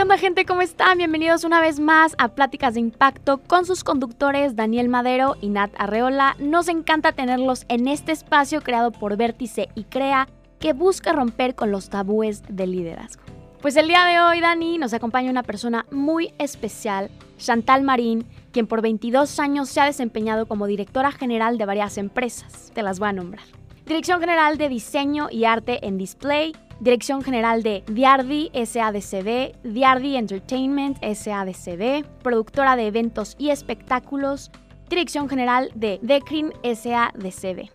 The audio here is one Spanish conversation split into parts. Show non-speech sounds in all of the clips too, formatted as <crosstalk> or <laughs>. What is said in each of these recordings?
¿Qué onda gente? ¿Cómo están? Bienvenidos una vez más a Pláticas de Impacto con sus conductores Daniel Madero y Nat Arreola. Nos encanta tenerlos en este espacio creado por Vértice y Crea que busca romper con los tabúes del liderazgo. Pues el día de hoy, Dani, nos acompaña una persona muy especial, Chantal Marín, quien por 22 años se ha desempeñado como directora general de varias empresas. Te las voy a nombrar. Dirección General de Diseño y Arte en Display, Dirección General de Diardi SADCB, Diardi Entertainment SADCB, productora de eventos y espectáculos, Dirección General de Decrim SADCB.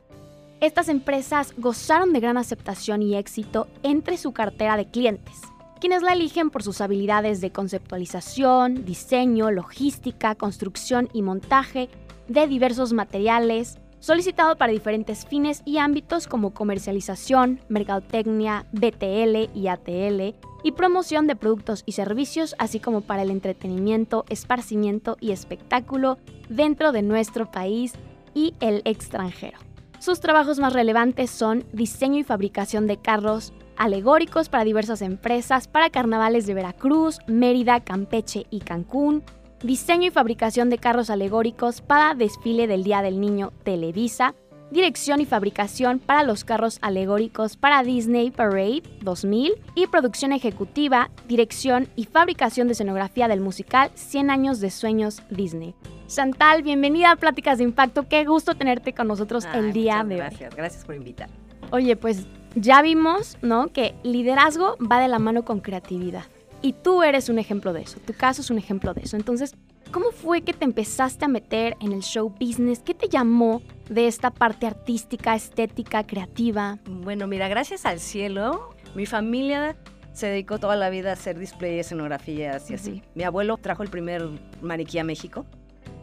Estas empresas gozaron de gran aceptación y éxito entre su cartera de clientes, quienes la eligen por sus habilidades de conceptualización, diseño, logística, construcción y montaje de diversos materiales, solicitado para diferentes fines y ámbitos como comercialización, mercadotecnia, BTL y ATL, y promoción de productos y servicios, así como para el entretenimiento, esparcimiento y espectáculo dentro de nuestro país y el extranjero. Sus trabajos más relevantes son diseño y fabricación de carros alegóricos para diversas empresas, para carnavales de Veracruz, Mérida, Campeche y Cancún, diseño y fabricación de carros alegóricos para desfile del Día del Niño Televisa, dirección y fabricación para los carros alegóricos para Disney Parade 2000 y producción ejecutiva, dirección y fabricación de escenografía del musical 100 años de sueños Disney. Chantal, bienvenida a Pláticas de Impacto. Qué gusto tenerte con nosotros el día de hoy. Gracias, gracias por invitar. Oye, pues ya vimos, ¿no? Que liderazgo va de la mano con creatividad. Y tú eres un ejemplo de eso, tu caso es un ejemplo de eso. Entonces, ¿cómo fue que te empezaste a meter en el show business? ¿Qué te llamó de esta parte artística, estética, creativa? Bueno, mira, gracias al cielo, mi familia se dedicó toda la vida a hacer display, escenografías y así. Mi abuelo trajo el primer maniquí a México.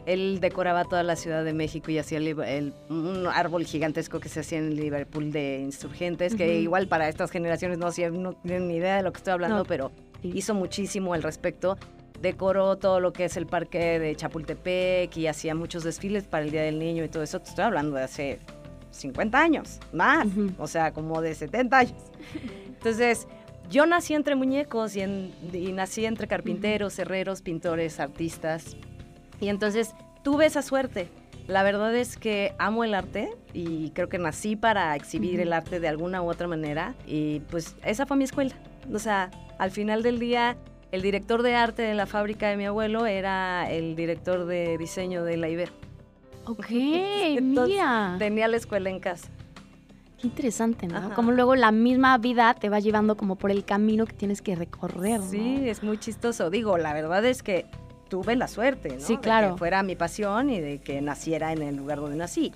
Él decoraba toda la Ciudad de México y hacía el, un árbol gigantesco que se hacía en Liverpool de insurgentes, que igual para estas generaciones no, no tienen ni idea de lo que estoy hablando, pero hizo muchísimo al respecto. Decoró todo lo que es el parque de Chapultepec y hacía muchos desfiles para el Día del Niño y todo eso. Te estoy hablando de hace 50 años, más, o sea, como de 70 años. Entonces, yo nací entre muñecos y, nací entre carpinteros, herreros, pintores, artistas. Y entonces tuve esa suerte. La verdad es que amo el arte y creo que nací para exhibir el arte de alguna u otra manera. Y pues esa fue mi escuela. O sea, al final del día, el director de arte de la fábrica de mi abuelo era el director de diseño de la Ibero. Ok, <laughs> mira. Tenía la escuela en casa. Qué interesante, ¿no? Como luego la misma vida te va llevando como por el camino que tienes que recorrer. ¿no? Sí, es muy chistoso. Digo, la verdad es que tuve la suerte, ¿no? Sí, claro. De que fuera mi pasión y de que naciera en el lugar donde nací.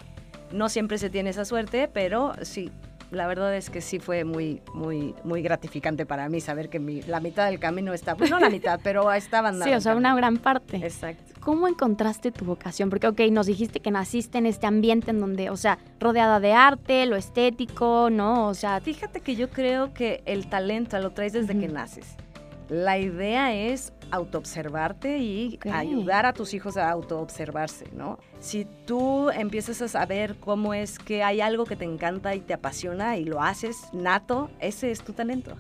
No siempre se tiene esa suerte, pero sí, la verdad es que sí fue muy, muy, muy gratificante para mí saber que la mitad del camino está, pues no la mitad, pero estaba andando. Sí, o sea, una gran parte. Exacto. ¿Cómo encontraste tu vocación? Porque, ok, nos dijiste que naciste en este ambiente en donde, o sea, rodeada de arte, lo estético, ¿no? O sea... Fíjate que yo creo que el talento lo traes desde que naces. La idea es autoobservarte y ayudar a tus hijos a autoobservarse, ¿no? Si tú empiezas a saber cómo es que hay algo que te encanta y te apasiona y lo haces nato, ese es tu talento.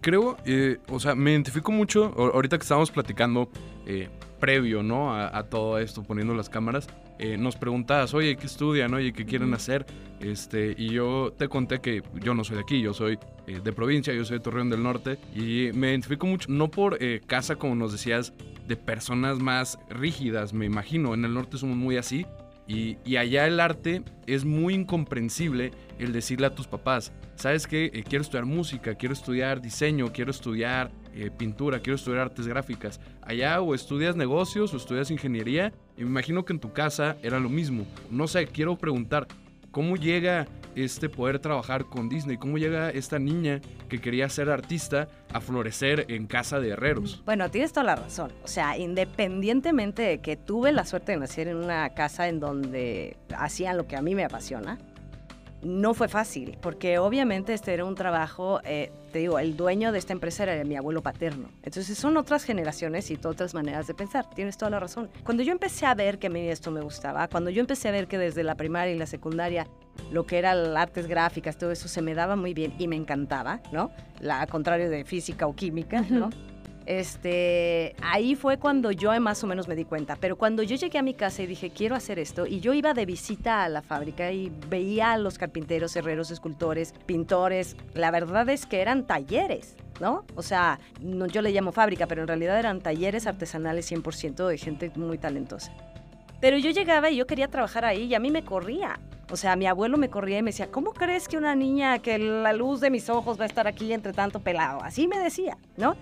Creo, eh, o sea, me identifico mucho, ahorita que estábamos platicando, eh, previo, ¿no? A, todo esto, poniendo las cámaras, eh, nos preguntabas, oye, ¿qué estudian? Oye, ¿qué quieren hacer? Este, y yo te conté que yo no soy de aquí, yo soy eh, de provincia, yo soy de Torreón del Norte, y me identifico mucho, no por eh, casa, como nos decías, de personas más rígidas, me imagino, en el norte somos muy así, y, y, allá el arte es muy incomprensible el decirle a tus papás, ¿sabes qué? quiero estudiar música, quiero estudiar diseño, quiero estudiar eh, pintura, quiero estudiar artes gráficas. Allá o estudias negocios o estudias ingeniería me imagino que en tu casa era lo mismo. No sé, quiero preguntar, ¿cómo llega este poder trabajar con Disney? ¿Cómo llega esta niña que quería ser artista a florecer en casa de herreros? Bueno, tienes toda la razón. O sea, independientemente de que tuve la suerte de nacer en una casa en donde hacían lo que a mí me apasiona, no fue fácil, porque obviamente este era un trabajo, eh, te digo, el dueño de esta empresa era mi abuelo paterno. Entonces son otras generaciones y otras maneras de pensar, tienes toda la razón. Cuando yo empecé a ver que a mí esto me gustaba, cuando yo empecé a ver que desde la primaria y la secundaria lo que era las artes gráficas, todo eso se me daba muy bien y me encantaba, ¿no? La, contrario de física o química, ¿no? Este, ahí fue cuando yo más o menos me di cuenta. Pero cuando yo llegué a mi casa y dije, quiero hacer esto, y yo iba de visita a la fábrica y veía a los carpinteros, herreros, escultores, pintores, la verdad es que eran talleres. ¿No? O sea, no, yo le llamo fábrica, pero en realidad eran talleres artesanales 100% de gente muy talentosa. Pero yo llegaba y yo quería trabajar ahí y a mí me corría. O sea, mi abuelo me corría y me decía, ¿cómo crees que una niña que la luz de mis ojos va a estar aquí entre tanto pelado? Así me decía, ¿no?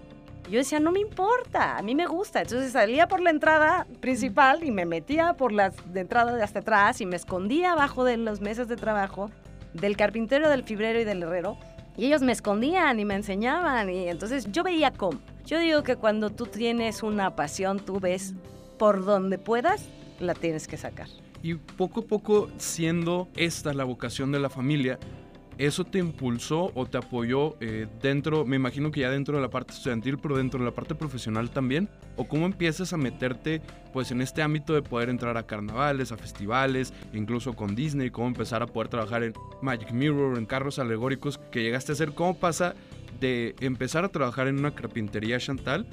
Yo decía, no me importa, a mí me gusta. Entonces salía por la entrada principal y me metía por de entrada de hasta atrás y me escondía abajo de las mesas de trabajo del carpintero, del fibrero y del herrero. Y ellos me escondían y me enseñaban. Y entonces yo veía cómo. Yo digo que cuando tú tienes una pasión, tú ves por donde puedas, la tienes que sacar. Y poco a poco, siendo esta la vocación de la familia, ¿Eso te impulsó o te apoyó eh, dentro, me imagino que ya dentro de la parte estudiantil, pero dentro de la parte profesional también? ¿O cómo empiezas a meterte pues en este ámbito de poder entrar a carnavales, a festivales, incluso con Disney, cómo empezar a poder trabajar en Magic Mirror, en carros alegóricos que llegaste a hacer? ¿Cómo pasa de empezar a trabajar en una carpintería Chantal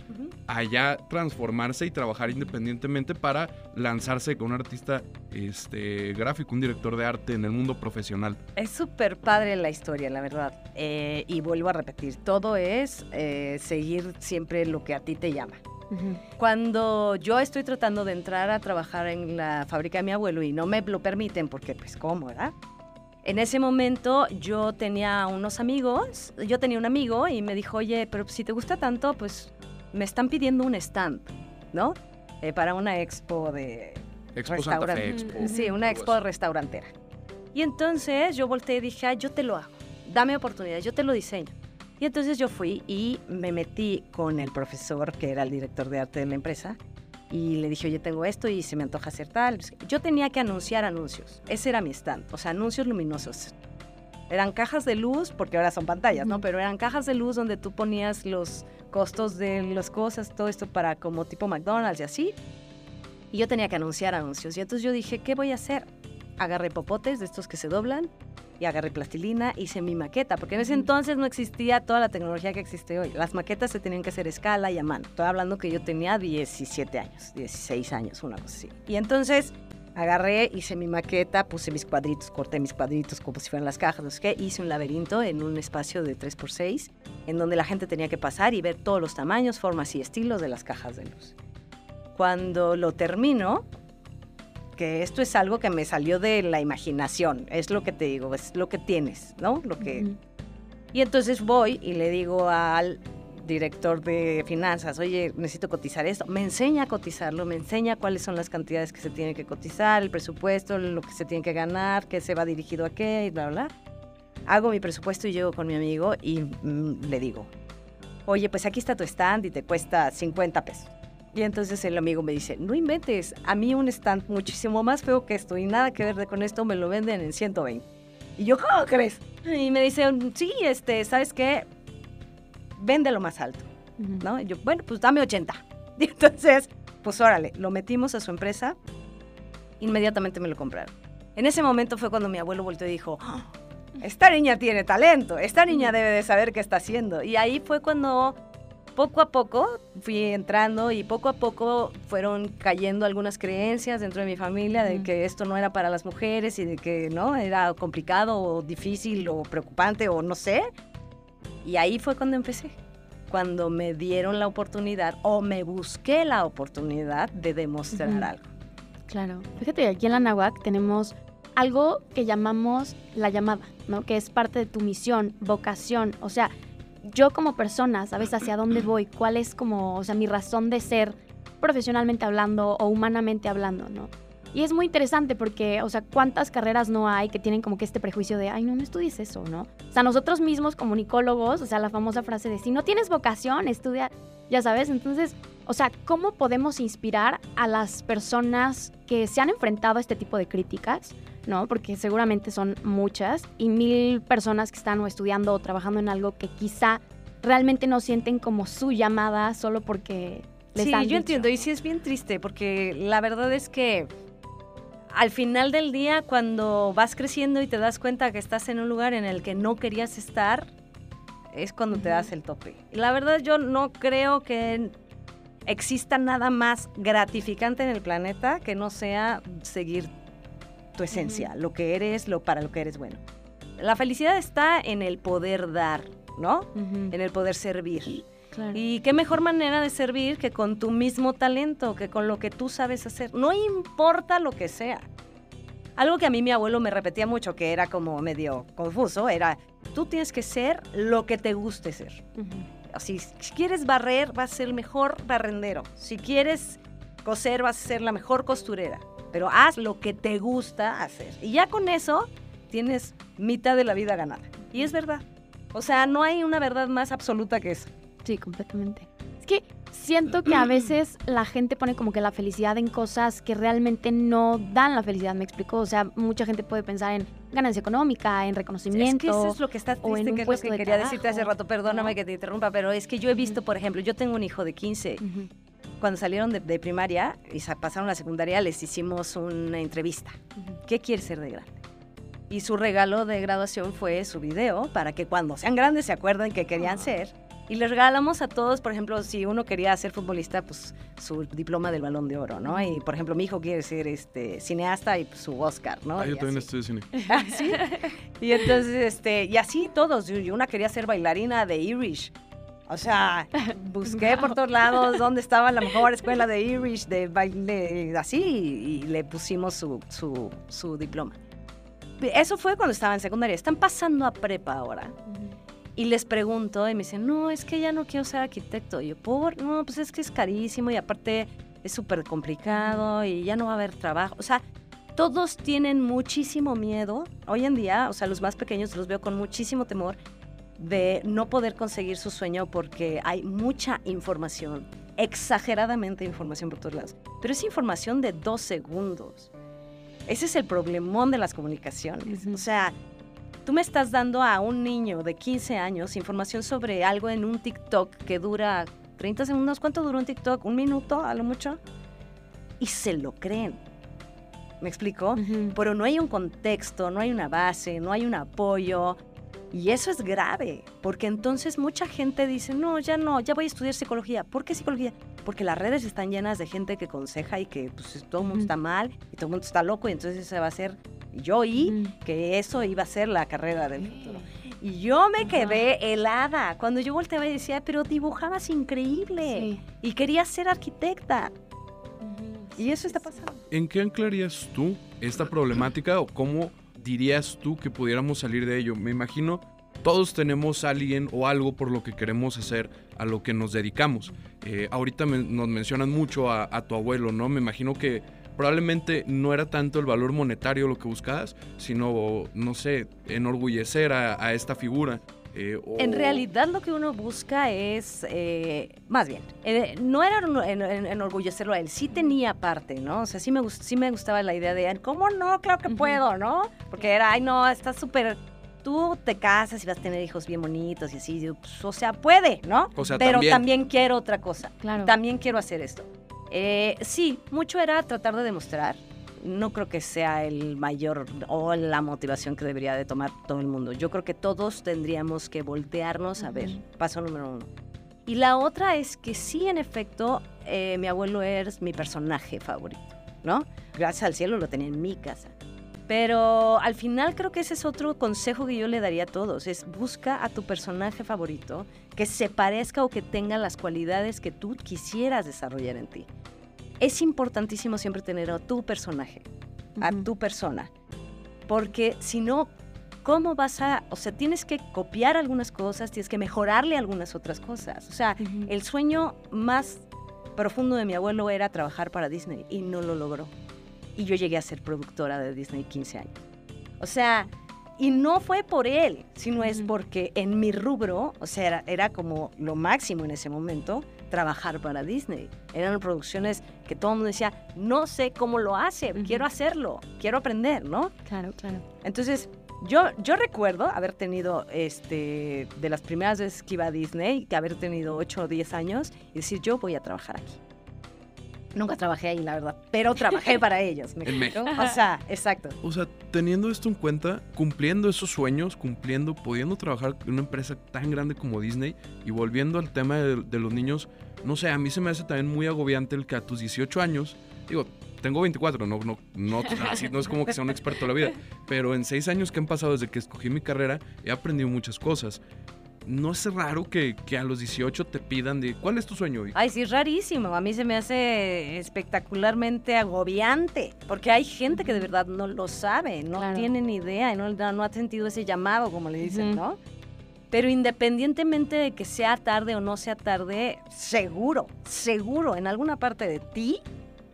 allá transformarse y trabajar independientemente para lanzarse con un artista este, gráfico, un director de arte en el mundo profesional. Es súper padre la historia, la verdad. Eh, y vuelvo a repetir, todo es eh, seguir siempre lo que a ti te llama. Cuando yo estoy tratando de entrar a trabajar en la fábrica de mi abuelo y no me lo permiten porque pues cómo, ¿verdad? En ese momento yo tenía unos amigos, yo tenía un amigo y me dijo, oye, pero si te gusta tanto, pues me están pidiendo un stand, ¿no? Eh, para una expo de restaurante. Sí, una expo restaurantera. Y entonces yo volteé y dije, yo te lo hago, dame oportunidad, yo te lo diseño. Y entonces yo fui y me metí con el profesor, que era el director de arte de la empresa, y le dije, oye, tengo esto y se me antoja hacer tal. Yo tenía que anunciar anuncios. Ese era mi stand, o sea, anuncios luminosos. Eran cajas de luz, porque ahora son pantallas, ¿no? Pero eran cajas de luz donde tú ponías los costos de las cosas, todo esto para como tipo McDonald's y así. Y yo tenía que anunciar anuncios. Y entonces yo dije, ¿qué voy a hacer? Agarré popotes de estos que se doblan y agarré plastilina, hice mi maqueta, porque en ese entonces no existía toda la tecnología que existe hoy. Las maquetas se tenían que hacer escala y a mano. Estoy hablando que yo tenía 17 años, 16 años, una cosa así. Y entonces agarré, hice mi maqueta, puse mis cuadritos, corté mis cuadritos como si fueran las cajas, no sé qué, hice un laberinto en un espacio de 3x6, en donde la gente tenía que pasar y ver todos los tamaños, formas y estilos de las cajas de luz. Cuando lo termino, que esto es algo que me salió de la imaginación, es lo que te digo, es lo que tienes, ¿no? Lo que... Y entonces voy y le digo al director de finanzas, oye, necesito cotizar esto, me enseña a cotizarlo, me enseña cuáles son las cantidades que se tienen que cotizar, el presupuesto, lo que se tiene que ganar, qué se va dirigido a qué, y bla, bla. Hago mi presupuesto y llego con mi amigo y mm, le digo, oye, pues aquí está tu stand y te cuesta 50 pesos. Y entonces el amigo me dice, no inventes, a mí un stand muchísimo más feo que esto y nada que ver con esto me lo venden en 120. Y yo, ¿cómo crees? Y me dice, sí, este, ¿sabes qué? Véndelo más alto, ¿no? Y yo, bueno, pues dame 80. <laughs> Y entonces, pues órale, lo metimos a su empresa, inmediatamente me lo compraron. En ese momento fue cuando mi abuelo volteó y dijo, ¡Ah! esta niña tiene talento, esta niña debe de saber qué está haciendo. Y ahí fue cuando poco a poco fui entrando y poco a poco fueron cayendo algunas creencias dentro de mi familia de que esto no era para las mujeres y de que no era complicado o difícil o preocupante o no sé. Y ahí fue cuando empecé, cuando me dieron la oportunidad o me busqué la oportunidad de demostrar algo. Claro. Fíjate, aquí en la Nahuac tenemos algo que llamamos la llamada, ¿no? Que es parte de tu misión, vocación, o sea, yo como persona, ¿sabes hacia dónde voy? ¿Cuál es como, o sea, mi razón de ser profesionalmente hablando o humanamente hablando, ¿no? Y es muy interesante porque, o sea, cuántas carreras no hay que tienen como que este prejuicio de, ay, no, no estudies eso, ¿no? O sea, nosotros mismos como comunicólogos, o sea, la famosa frase de, si no tienes vocación, estudia, ya sabes, entonces, o sea, ¿cómo podemos inspirar a las personas que se han enfrentado a este tipo de críticas? ¿No? Porque seguramente son muchas y mil personas que están o estudiando o trabajando en algo que quizá realmente no sienten como su llamada solo porque les sí, han yo entiendo y sí es bien triste porque la verdad es que al final del día cuando vas creciendo y te das cuenta que estás en un lugar en el que no querías estar, es cuando te das el tope. Y la verdad yo no creo que exista nada más gratificante en el planeta que no sea seguir tu esencia, lo que eres, lo para lo que eres bueno. La felicidad está en el poder dar, ¿no? En el poder servir. Y qué mejor manera de servir que con tu mismo talento, que con lo que tú sabes hacer. No importa lo que sea. Algo que a mí mi abuelo me repetía mucho, que era como medio confuso, era, tú tienes que ser lo que te guste ser. Así, si quieres barrer, vas a ser el mejor barrendero. Si quieres coser, vas a ser la mejor costurera. Pero haz lo que te gusta hacer. Y ya con eso tienes mitad de la vida ganada. Y es verdad. O sea, no hay una verdad más absoluta que eso. Sí, completamente. Es que siento que a veces la gente pone como que la felicidad en cosas que realmente no dan la felicidad, me explico. O sea, mucha gente puede pensar en ganancia económica, en reconocimiento. Es que eso es lo que está triste, que es lo que quería decirte hace rato. Perdóname que te interrumpa, pero es que yo he visto, por ejemplo, yo tengo un hijo de 15. Cuando salieron de, primaria y pasaron a la secundaria, les hicimos una entrevista. ¿Qué quiere ser de grande? Y su regalo de graduación fue su video para que cuando sean grandes se acuerden que querían ser y les regalamos a todos, por ejemplo, si uno quería ser futbolista, pues su diploma del balón de oro, ¿no? Y por ejemplo, mi hijo quiere ser este cineasta y pues, su Oscar, ¿no? Ah, yo también estudio cine. <laughs> ¿Ah, ¿Sí? Y entonces, este, y así todos. Y una quería ser bailarina de Irish. O sea, <laughs> busqué por todos lados dónde estaba la mejor escuela de Irish, de baile, así, y, le pusimos su, su, su diploma. Eso fue cuando estaba en secundaria. Están pasando a prepa ahora. Y les pregunto y me dicen, no, es que ya no quiero ser arquitecto. Y yo, por, no, pues es que es carísimo y aparte es súper complicado y ya no va a haber trabajo. O sea, todos tienen muchísimo miedo. Hoy en día, o sea, los más pequeños los veo con muchísimo temor de no poder conseguir su sueño porque hay mucha información, exageradamente información por todos lados. Pero es información de dos segundos. Ese es el problemón de las comunicaciones. O sea, Tú me estás dando a un niño de 15 años información sobre algo en un TikTok que dura 30 segundos. ¿Cuánto dura un TikTok? ¿Un minuto a lo mucho? Y se lo creen. ¿Me explico? Pero no hay un contexto, no hay una base, no hay un apoyo. Y eso es grave, porque entonces mucha gente dice, no, ya no, ya voy a estudiar psicología. ¿Por qué psicología? Porque las redes están llenas de gente que conseja y que pues, todo el mundo está mal y todo el mundo está loco y entonces se va a hacer yo oí que eso iba a ser la carrera del futuro. Y yo me quedé helada. Cuando yo volteaba y decía, pero dibujabas increíble. Y querías ser arquitecta. Y eso está pasando. ¿En qué anclarías tú esta problemática o cómo dirías tú que pudiéramos salir de ello? Me imagino todos tenemos alguien o algo por lo que queremos hacer, a lo que nos dedicamos. Eh, ahorita nos mencionan mucho a, tu abuelo, ¿no? Me imagino que probablemente no era tanto el valor monetario lo que buscabas, sino, no sé, enorgullecer a, esta figura. Eh, en realidad lo que uno busca es, eh, más bien, eh, no era enorgullecerlo a él, sí tenía parte, ¿no? O sea, sí me, sí me gustaba la idea de, ¿cómo no? Claro que puedo, ¿no? Porque era, ay, no, está súper tú te casas y vas a tener hijos bien bonitos y así, pues, o sea, puede, ¿no? O sea, Pero también quiero otra cosa. Claro. También quiero hacer esto. Eh, sí, mucho era tratar de demostrar. No creo que sea el mayor o la motivación que debería de tomar todo el mundo. Yo creo que todos tendríamos que voltearnos a ver. Paso número uno. Y la otra es que sí, en efecto, eh, mi abuelo es mi personaje favorito, ¿no? Gracias al cielo lo tenía en mi casa. Pero al final creo que ese es otro consejo que yo le daría a todos, es busca a tu personaje favorito que se parezca o que tenga las cualidades que tú quisieras desarrollar en ti. Es importantísimo siempre tener a tu personaje, a tu persona, porque si no, ¿cómo vas a, o sea, tienes que copiar algunas cosas, tienes que mejorarle algunas otras cosas. O sea, el sueño más profundo de mi abuelo era trabajar para Disney y no lo logró y yo llegué a ser productora de Disney 15 años. O sea, y no fue por él, sino es porque en mi rubro, o sea, era, como lo máximo en ese momento, trabajar para Disney. Eran producciones que todo el mundo decía, no sé cómo lo hace, quiero hacerlo, quiero aprender, ¿no? Claro, claro. Entonces, yo, yo recuerdo haber tenido, este, de las primeras veces que iba a Disney, que haber tenido 8 o 10 años y decir, yo voy a trabajar aquí Nunca trabajé ahí, la verdad, pero trabajé para ellos. ¿me En? México. O sea, exacto. O sea, teniendo esto en cuenta, cumpliendo esos sueños, cumpliendo, pudiendo trabajar en una empresa tan grande como Disney y volviendo al tema de, de los niños, no sé, a mí se me hace también muy agobiante el que a tus 18 años, digo, tengo 24, no, no, no, así no es como que sea un experto de la vida, pero en seis años que han pasado desde que escogí mi carrera, he aprendido muchas cosas. ¿No es raro que, que a los 18 te pidan de cuál es tu sueño? Y- Ay, sí, es rarísimo. A mí se me hace espectacularmente agobiante, porque hay gente que de verdad no lo sabe, no Claro. tiene ni idea, y no, no ha sentido ese llamado, como le dicen. ¿no? Pero independientemente de que sea tarde o no sea tarde, seguro, seguro, en alguna parte de ti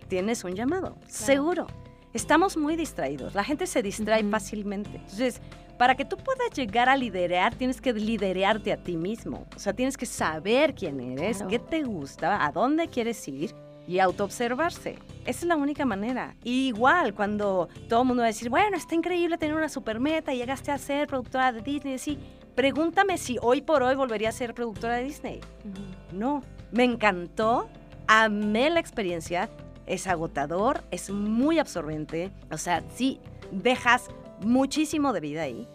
tienes un llamado, seguro. Estamos muy distraídos, la gente se distrae fácilmente. Entonces, para que tú puedas llegar a liderar, tienes que liderarte a ti mismo. O sea, tienes que saber quién eres, Claro. qué te gusta, a dónde quieres ir y autoobservarse. Esa es la única manera. Y igual, cuando todo el mundo va a decir, bueno, está increíble tener una super meta, y llegaste a ser productora de Disney, sí, pregúntame si hoy por hoy volvería a ser productora de Disney. No, me encantó, amé la experiencia, es agotador, es muy absorbente, o sea, sí, dejas muchísimo de vida ahí.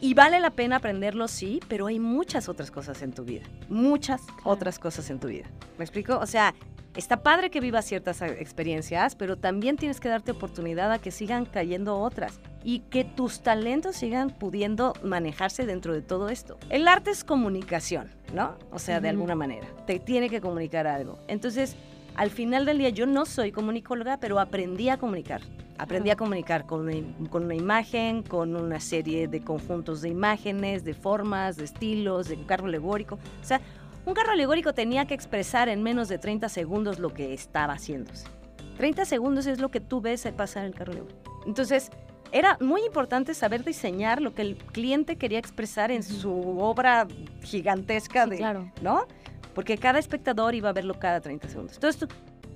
Y vale la pena aprenderlo, sí, pero hay muchas otras cosas en tu vida, muchas otras cosas en tu vida. ¿Me explico? O sea, está padre que vivas ciertas eh, experiencias, pero también tienes que darte oportunidad a que sigan cayendo otras y que tus talentos sigan pudiendo manejarse dentro de todo esto. El arte es comunicación, ¿no? O sea, de alguna manera, te tiene que comunicar algo. Entonces, al final del día yo no soy comunicóloga, pero aprendí a comunicar. Aprendí a comunicar con una, im- con una imagen, con una serie de conjuntos de imágenes, de formas, de estilos, de un carro alegórico. O sea, un carro alegórico tenía que expresar en menos de 30 segundos lo que estaba haciéndose. 30 segundos es lo que tú ves pasar en el carro alegórico. Entonces, era muy importante saber diseñar lo que el cliente quería expresar en su obra gigantesca Sí, de, claro. ¿no? Porque cada espectador iba a verlo cada 30 segundos. Entonces, tú,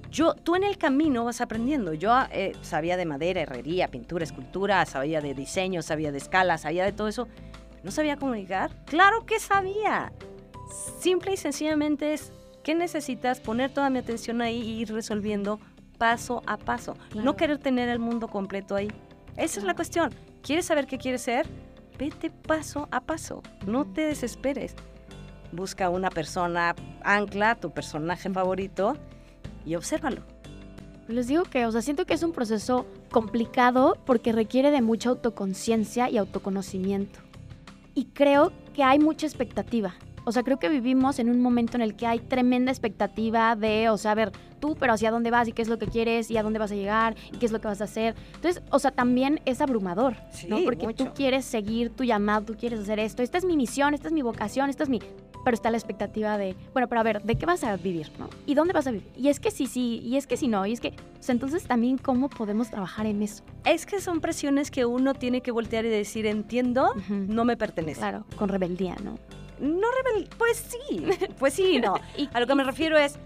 yo, tú en el camino vas aprendiendo. Yo eh, sabía de madera, herrería, pintura, escultura, sabía de diseño, sabía de escala, sabía de todo eso. ¿No sabía comunicar? Claro que sabía. Simple y sencillamente es, ¿qué necesitas? Poner toda mi atención ahí y ir resolviendo paso a paso. Claro. No querer tener el mundo completo ahí. Esa es la cuestión. ¿Quieres saber qué quieres ser? Vete paso a paso. No te desesperes. Busca una persona ancla, tu personaje favorito, y obsérvalo. Les digo que, o sea, siento que es un proceso complicado porque requiere de mucha autoconciencia y autoconocimiento. Y creo que hay mucha expectativa. O sea, creo que vivimos en un momento en el que hay tremenda expectativa de, o sea, a ver, tú, pero hacia dónde vas y qué es lo que quieres y a dónde vas a llegar y qué es lo que vas a hacer. Entonces, o sea, también es abrumador, ¿no? Porque tú quieres seguir tu llamado, tú quieres hacer esto. Esta es mi misión, esta es mi vocación, esta es mi... Pero está la expectativa de, bueno, pero a ver, ¿de qué vas a vivir, no? ¿Y dónde vas a vivir? Y es que sí, sí, y es que sí, no, y es que... O sea, entonces también cómo podemos trabajar en eso. Es que son presiones que uno tiene que voltear y decir, entiendo, no me pertenece. Claro, con rebeldía, ¿no? No rebel, pues sí, <laughs> pues sí, no. Y- A lo que me refiero es,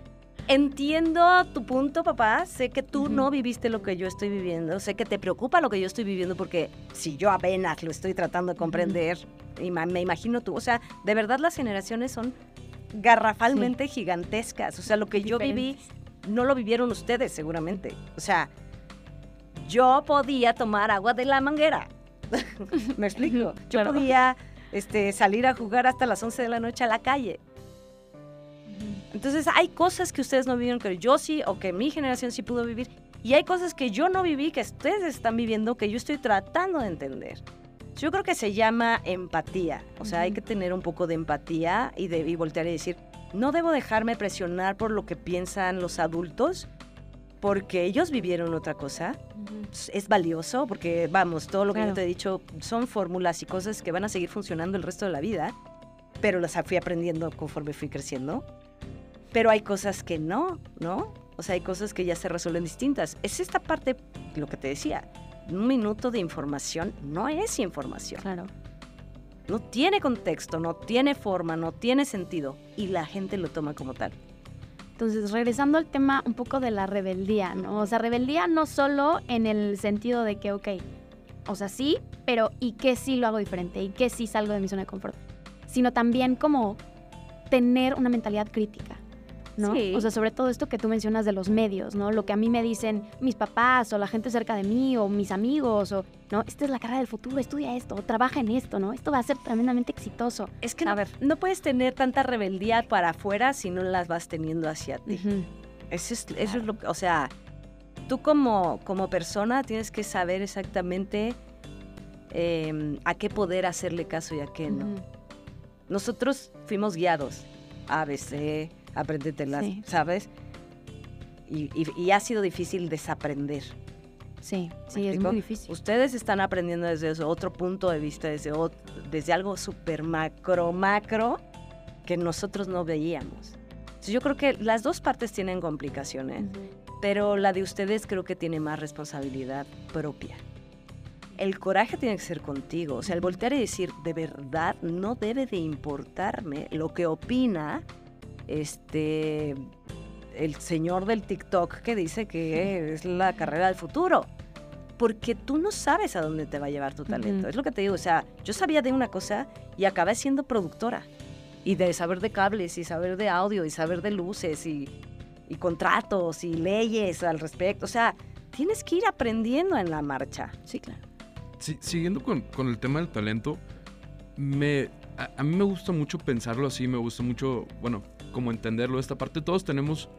entiendo tu punto, papá, sé que tú no viviste lo que yo estoy viviendo, sé que te preocupa lo que yo estoy viviendo porque si yo apenas lo estoy tratando de comprender, y me imagino tú, o sea, de verdad las generaciones son garrafalmente gigantescas, o sea, lo que yo viví no lo vivieron ustedes seguramente, o sea, yo podía tomar agua de la manguera, <laughs> me explico, yo Claro. podía este, salir a jugar hasta las 11 de la noche a la calle. Entonces hay cosas que ustedes no vivieron que yo sí o que mi generación sí pudo vivir y hay cosas que yo no viví que ustedes están viviendo que yo estoy tratando de entender. Yo creo que se llama empatía, o sea, hay que tener un poco de empatía y, de, y voltear y decir, no debo dejarme presionar por lo que piensan los adultos porque ellos vivieron otra cosa es valioso porque, vamos, todo lo que yo te he dicho son fórmulas y cosas que van a seguir funcionando el resto de la vida, pero las fui aprendiendo conforme fui creciendo. Pero hay cosas que no, ¿no? O sea, hay cosas que ya se resuelven distintas. Es esta parte, lo que te decía, un minuto de información no es información. Claro. No tiene contexto, no tiene forma, no tiene sentido y la gente lo toma como tal. Entonces, regresando al tema un poco de la rebeldía, ¿no? O sea, rebeldía no solo en el sentido de que, ok, o sea, sí, pero ¿y qué sí lo hago diferente? ¿Y qué sí salgo de mi zona de confort? Sino también como tener una mentalidad crítica. ¿No? Sí. O sea, sobre todo esto que tú mencionas de los medios, ¿no? Lo que a mí me dicen mis papás o la gente cerca de mí o mis amigos o, ¿no? Esta es la carrera del futuro, estudia esto, o trabaja en esto, ¿no? Esto va a ser tremendamente exitoso. Es que A no, ver. no puedes tener tanta rebeldía para afuera si no las vas teniendo hacia ti. Eso es, eso es lo que, o sea, tú como, como persona tienes que saber exactamente eh, a qué poder hacerle caso y a qué no. Nosotros fuimos guiados. ABC, apréndetelas, Sí. ¿sabes? Y, y- y ha sido difícil desaprender. Sí, ¿Me sí, es muy difícil. Ustedes están aprendiendo desde otro punto de vista, desde, desde algo súper macro, macro, que nosotros no veíamos. Entonces, yo creo que las dos partes tienen complicaciones, pero la de ustedes creo que tiene más responsabilidad propia. El coraje tiene que ser contigo, o sea, el voltear y decir, de verdad, no debe de importarme lo que opina este el señor del TikTok que dice que es la carrera del futuro. Porque tú no sabes a dónde te va a llevar tu talento. Es lo que te digo. O sea, yo sabía de una cosa y acabé siendo productora. Y de saber de cables, y saber de audio, y saber de luces, y, y contratos, y leyes al respecto. O sea, tienes que ir aprendiendo en la marcha. Sí, claro. Sí, siguiendo con, con el tema del talento, me, a, a mí me gusta mucho pensarlo así, me gusta mucho, bueno, como entenderlo. Esta parte, todos tenemos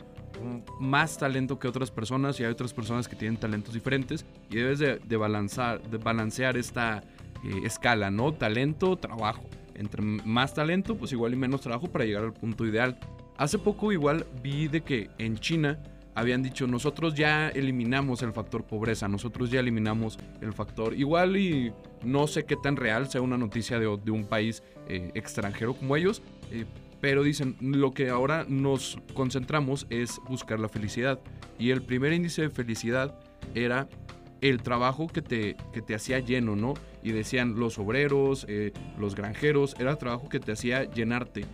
más talento que otras personas y hay otras personas que tienen talentos diferentes y debes de, de balancear esta eh, escala, ¿no? Talento, trabajo. Entre más talento, pues igual y menos trabajo para llegar al punto ideal. Hace poco igual vi de que en China habían dicho, nosotros ya eliminamos el factor pobreza, nosotros ya eliminamos el factor, igual y no sé qué tan real sea una noticia de, de un país eh, extranjero como ellos, eh, pero dicen, lo que ahora nos concentramos es buscar la felicidad. Y el primer índice de felicidad era el trabajo que te, que te hacía lleno, ¿no? Y decían los obreros, eh, los granjeros, era trabajo que te hacía llenarte.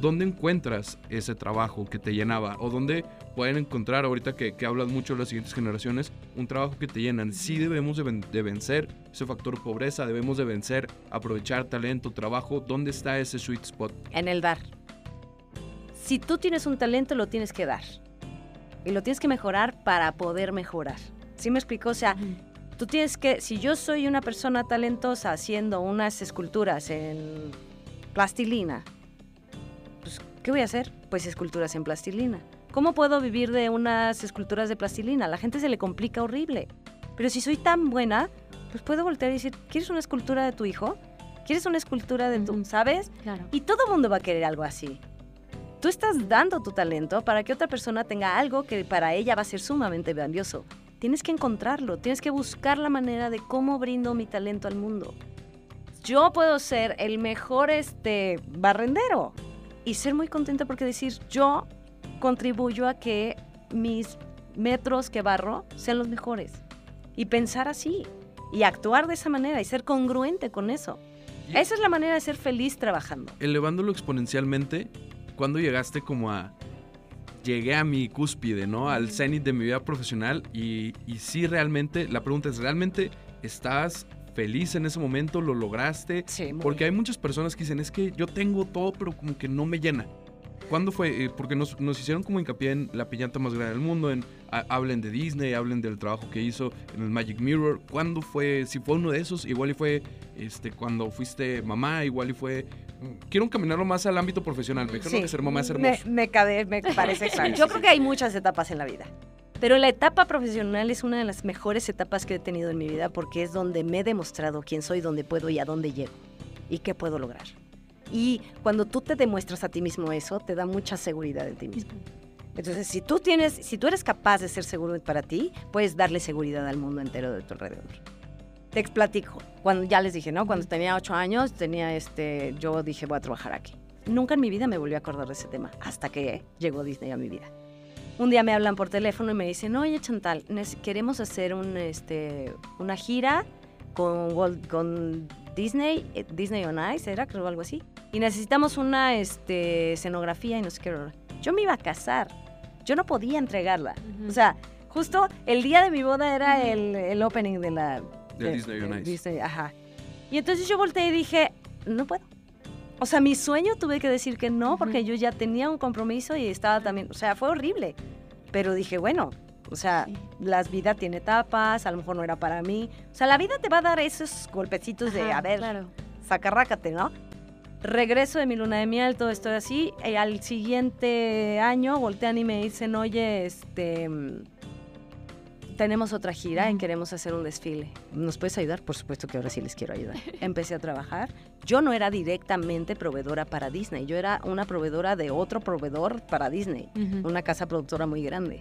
¿Dónde encuentras ese trabajo que te llenaba? ¿O dónde pueden encontrar, ahorita que, que hablas mucho de las siguientes generaciones, un trabajo que te llenan? Sí debemos de, ven- de vencer ese factor pobreza, debemos de vencer, aprovechar talento, trabajo. ¿Dónde está ese sweet spot? En el dar. Si tú tienes un talento, lo tienes que dar. Y lo tienes que mejorar para poder mejorar. ¿Sí me explico? O sea, tú tienes que, si yo soy una persona talentosa haciendo unas esculturas en plastilina, ¿qué voy a hacer? Pues esculturas en plastilina. ¿Cómo puedo vivir de unas esculturas de plastilina? A la gente se le complica horrible. Pero si soy tan buena, pues puedo voltear y decir, ¿quieres una escultura de tu hijo? ¿Quieres una escultura de tu. ¿sabes? Claro. Y todo el mundo va a querer algo así. Tú estás dando tu talento para que otra persona tenga algo que para ella va a ser sumamente valioso. Tienes que encontrarlo, tienes que buscar la manera de cómo brindo mi talento al mundo. Yo puedo ser el mejor este barrendero y ser muy contenta porque decir, yo contribuyo a que mis metros que barro sean los mejores. Y pensar así, y actuar de esa manera, y ser congruente con eso. Y- Esa es la manera de ser feliz trabajando. Elevándolo exponencialmente, cuando llegaste como a... Llegué a mi cúspide, ¿no? Al cenit de mi vida profesional y, y sí realmente, la pregunta es, ¿realmente estás feliz en ese momento? ¿Lo lograste? Sí, muy Porque hay muchas personas que dicen, es que yo tengo todo, pero como que no me llena. ¿Cuándo fue? Eh, porque nos, nos hicieron como hincapié en la piñata más grande del mundo, en ha- hablen de Disney, hablen del trabajo que hizo en el Magic Mirror. ¿Cuándo fue? Si fue uno de esos, igual y fue este, cuando fuiste mamá, igual y fue... mm, Quiero encaminarlo más al ámbito profesional. Me dijeron Sí. que ser mamá es Me, hermoso. me, cabe- me parece <laughs> claro. Yo creo que hay muchas etapas en la vida. Pero la etapa profesional es una de las mejores etapas que he tenido en mi vida porque es donde me he demostrado quién soy, dónde puedo y a dónde llego y qué puedo lograr. Y cuando tú te demuestras a ti mismo eso, te da mucha seguridad en ti mismo. Entonces, si tú tienes, si tú eres capaz de ser seguro para ti, puedes darle seguridad al mundo entero de tu alrededor. Te explatico. Cuando ya les dije, ¿no? Cuando tenía ocho años, tenía este, yo dije voy a trabajar aquí. Nunca en mi vida me volví a acordar de ese tema hasta que llegó Disney a mi vida. Un día me hablan por teléfono y me dicen, oye Chantal, queremos hacer un, este, una gira con, Walt- con Disney, eh, Disney on Ice, era creo algo así. Y necesitamos una este, escenografía y no sé qué. Yo me iba a casar, yo no podía entregarla. O sea, justo el día de mi boda era el, el opening de la... De Disney on Ice. Disney, ajá. Y entonces yo volteé y dije, no puedo. O sea, mi sueño tuve que decir que no porque yo ya tenía un compromiso y estaba también, o sea, fue horrible. Pero dije, bueno, o sea, la vida tiene etapas, a lo mejor no era para mí. O sea, la vida te va a dar esos golpecitos de, a ver, Claro. sacarrácate, ¿no? Regreso de mi luna de miel, todo esto así. Y al siguiente año voltean y me dicen, oye, este. Tenemos otra gira y queremos hacer un desfile. ¿Nos puedes ayudar? Por supuesto que ahora sí les quiero ayudar. <laughs> Empecé a trabajar. Yo no era directamente proveedora para Disney. Yo era una proveedora de otro proveedor para Disney. Ujú. Una casa productora muy grande.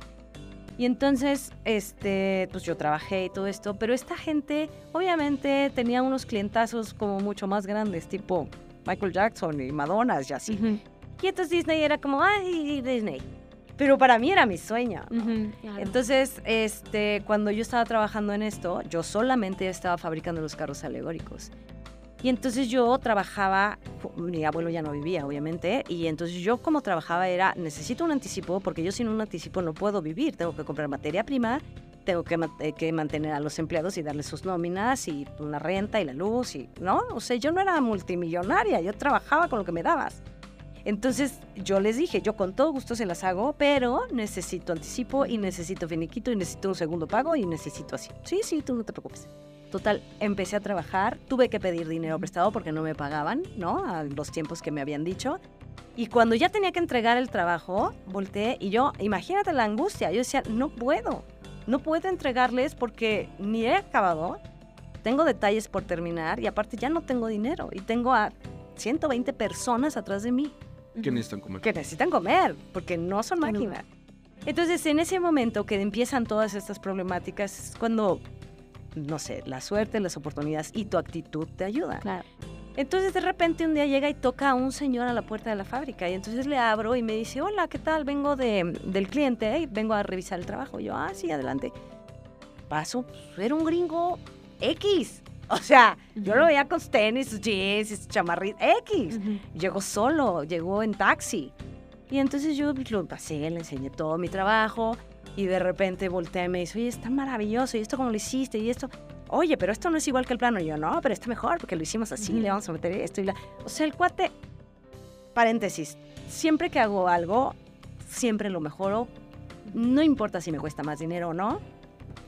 Y entonces, este, pues yo trabajé y todo esto, pero esta gente obviamente tenía unos clientazos como mucho más grandes, tipo Michael Jackson y Madonna y así. Ujú. Y entonces Disney era como, ay, Disney. Pero para mí era mi sueño. ¿no? Ujú, claro. Entonces, este, cuando yo estaba trabajando en esto, yo solamente estaba fabricando los carros alegóricos. Y entonces yo trabajaba, mi abuelo ya no vivía, obviamente, y entonces yo como trabajaba era, necesito un anticipo, porque yo sin un anticipo no puedo vivir, tengo que comprar materia prima, tengo que, eh, que mantener a los empleados y darles sus nóminas y una renta y la luz, y, ¿no? O sea, yo no era multimillonaria, yo trabajaba con lo que me dabas. Entonces yo les dije, yo con todo gusto se las hago, pero necesito anticipo y necesito finiquito y necesito un segundo pago y necesito así. Sí, sí, tú no te preocupes. Total, empecé a trabajar, tuve que pedir dinero prestado porque no me pagaban, ¿no? A los tiempos que me habían dicho. Y cuando ya tenía que entregar el trabajo, volteé y yo, imagínate la angustia, yo decía, no puedo, no puedo entregarles porque ni he acabado, tengo detalles por terminar y aparte ya no tengo dinero y tengo a 120 personas atrás de mí ¿Qué necesitan comer? que necesitan comer, porque no son máquinas. Entonces, en ese momento que empiezan todas estas problemáticas, es cuando, no sé, la suerte, las oportunidades y tu actitud te ayudan. Claro. Entonces, de repente, un día llega y toca a un señor a la puerta de la fábrica. Y entonces le abro y me dice, hola, ¿qué tal? Vengo de, del cliente, ¿eh? vengo a revisar el trabajo. Y yo, ah, sí, adelante. Paso, pues, era un gringo X. O sea, yo lo veía con sus tenis, sus jeans sus chamarritas X. Ujú. Llegó solo, llegó en taxi. Y entonces yo pues, lo pasé, le enseñé todo mi trabajo y de repente volteé y me dice, oye, está maravilloso, ¿y esto cómo lo hiciste? Y esto, oye, pero esto no es igual que el plano. Y yo, no, pero está mejor porque lo hicimos así, Ujú. le vamos a meter esto y la... O sea, el cuate, paréntesis, siempre que hago algo, siempre lo mejoro. No importa si me cuesta más dinero o no,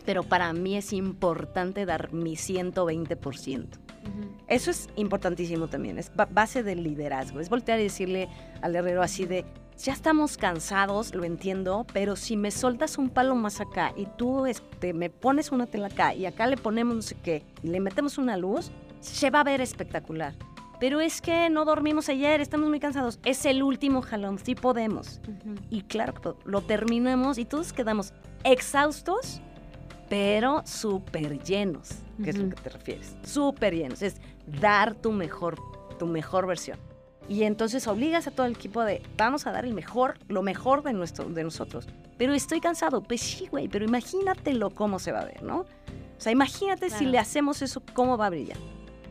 pero para mí es importante dar mi 120%. Ujú. Eso es importantísimo también, es ba- base del liderazgo, es voltear y decirle al herrero así de, ya estamos cansados, lo entiendo, pero si me soltas un palo más acá y tú este, me pones una tela acá y acá le ponemos no sé qué, y le metemos una luz, se va a ver espectacular. Pero es que no dormimos ayer, estamos muy cansados. Es el último jalón, sí podemos. Ujú. Y claro lo terminamos y todos quedamos exhaustos, pero súper llenos, que es lo que te refieres. Súper llenos. Es dar tu mejor, tu mejor versión. Y entonces obligas a todo el equipo de, vamos a dar el mejor, lo mejor de, nuestro, de nosotros. Pero estoy cansado. Pues sí, güey, pero imagínatelo cómo se va a ver, ¿no? O sea, imagínate si le hacemos eso, cómo va a brillar.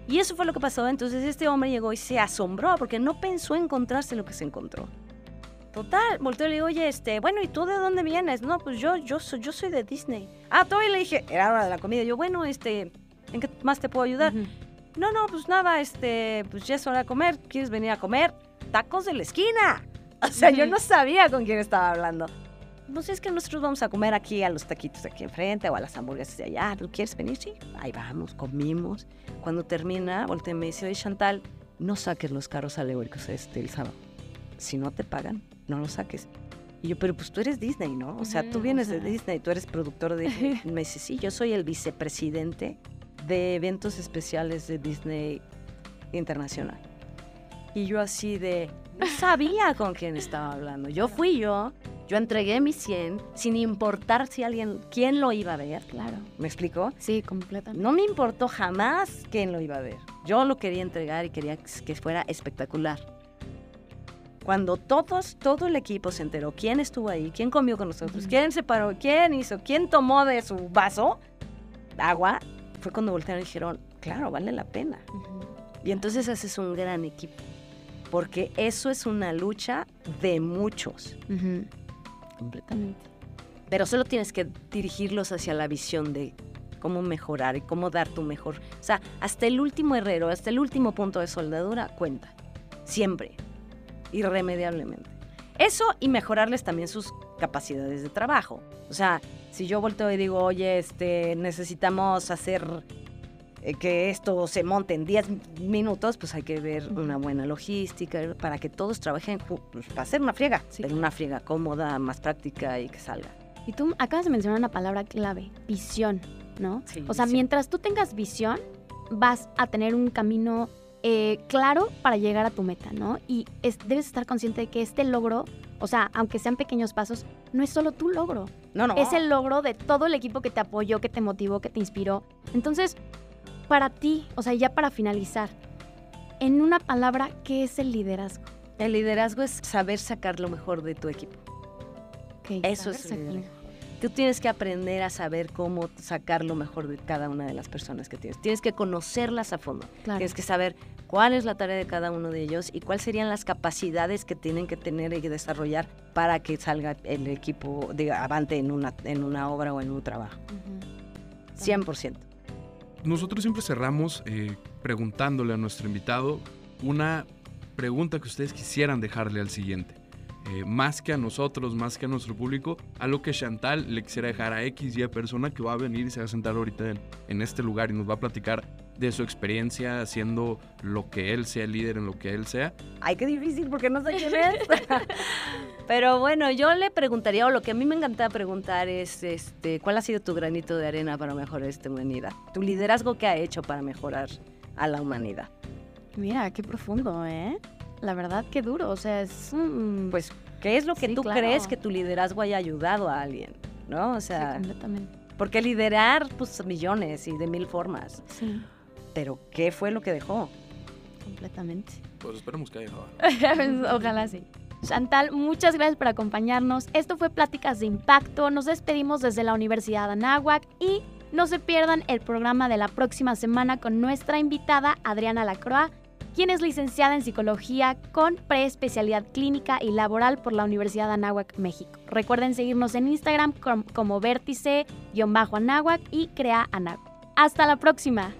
Y eso fue lo que pasó. Entonces este hombre llegó y se asombró porque no pensó encontrarse lo que se encontró. Total, volteó y le digo, oye, este, bueno, ¿y tú de dónde vienes? No, pues yo, yo, soy, yo soy de Disney. Ah, todavía le dije, era hora de la comida. Yo, bueno, este, ¿en qué más te puedo ayudar? Ujú. No, no, pues nada, este, pues ya es hora de comer. ¿Quieres venir a comer? Tacos de la esquina. <laughs> O sea, yo Ujú. no sabía con quién estaba hablando. Pues es que nosotros vamos a comer aquí a los taquitos de aquí enfrente o a las hamburguesas de allá. ¿Tú quieres venir? Sí. Ahí vamos, comimos. Cuando termina, volteé y me dice, oye, Chantal, no saques los carros alegóricos este el sábado. Si no te pagan, no los saques. Y yo, pero pues tú eres Disney, ¿no? O sea, tú vienes de. Disney, tú eres productor de Disney. <laughs> Y me dice, sí, yo soy el vicepresidente de eventos especiales de Disney Internacional. Y yo así de, no sabía con quién estaba hablando. Yo fui yo, yo entregué mi 100 sin importar si alguien, quién lo iba a ver. Claro. ¿Me explico? Sí, completamente. No me importó jamás quién lo iba a ver. Yo lo quería entregar y quería que fuera espectacular. Cuando todos, todo el equipo se enteró quién estuvo ahí, quién comió con nosotros, quién se paró, quién hizo, quién tomó de su vaso agua, fue cuando voltearon y dijeron, claro, vale la pena. Y entonces haces un gran equipo. Porque eso es una lucha de muchos. Completamente. Pero solo tienes que dirigirlos hacia la visión de cómo mejorar y cómo dar tu mejor. O sea, hasta el último herrero, hasta el último punto de soldadura cuenta. siempre, irremediablemente. Eso y mejorarles también sus capacidades de trabajo. O sea, si yo volteo y digo, oye, este, necesitamos hacer eh, que esto se monte en 10 minutos, pues hay que ver una buena logística para que todos trabajen pues, para hacer una friega, pero una friega cómoda, más práctica y que salga. Y tú acabas de mencionar una palabra clave, visión, ¿no? Sí, o sea, mientras tú tengas visión, vas a tener un camino eh, claro para llegar a tu meta, ¿no? Y es- debes estar consciente de que este logro, o sea, aunque sean pequeños pasos, no es solo tu logro, No, no. es el logro de todo el equipo que te apoyó, que te motivó, que te inspiró. Entonces, para ti, o sea, ya para finalizar, en una palabra, ¿qué es el liderazgo? El liderazgo es saber sacar lo mejor de tu equipo. Eso es liderazgo. Tú tienes que aprender a saber cómo sacar lo mejor de cada una de las personas que tienes. Tienes que conocerlas a fondo. Claro. Tienes que saber cuál es la tarea de cada uno de ellos y cuáles serían las capacidades que tienen que tener y desarrollar para que salga el equipo diga, avante en una, en una obra o en un trabajo. Ujú. 100%. Nosotros siempre cerramos eh, preguntándole a nuestro invitado una pregunta que ustedes quisieran dejarle al siguiente. Eh, más que a nosotros, más que a nuestro público, algo que Chantal le quisiera dejar a X y a persona que va a venir y se va a sentar ahorita en, en este lugar y nos va a platicar de su experiencia haciendo lo que él sea líder en lo que él sea. Ay, qué difícil porque no sé quién es. <laughs> Pero bueno, yo le preguntaría, o lo que a mí me encanta preguntar es, este, ¿cuál ha sido tu granito de arena para mejorar esta humanidad? Tu liderazgo que ha hecho para mejorar a la humanidad. Mira, qué profundo, ¿eh? La verdad, qué duro. O sea, es. Pues, ¿qué es lo que Sí, tú claro. crees que tu liderazgo haya ayudado a alguien? ¿No? O Sí, sea, completamente. porque liderar, pues, millones y de mil formas. Sí, Pero, ¿qué fue lo que dejó? completamente. Pues esperemos que haya. <laughs> Ojalá sí. Chantal, muchas gracias por acompañarnos. Esto fue Pláticas de Impacto. Nos despedimos desde la Universidad de Anáhuac y no se pierdan el programa de la próxima semana con nuestra invitada Adriana Lacroix, quien es licenciada en psicología con preespecialidad clínica y laboral por la Universidad de Anáhuac, México. Recuerden seguirnos en Instagram com- como vértice-anáhuac y crea Anáhuac. Hasta la próxima.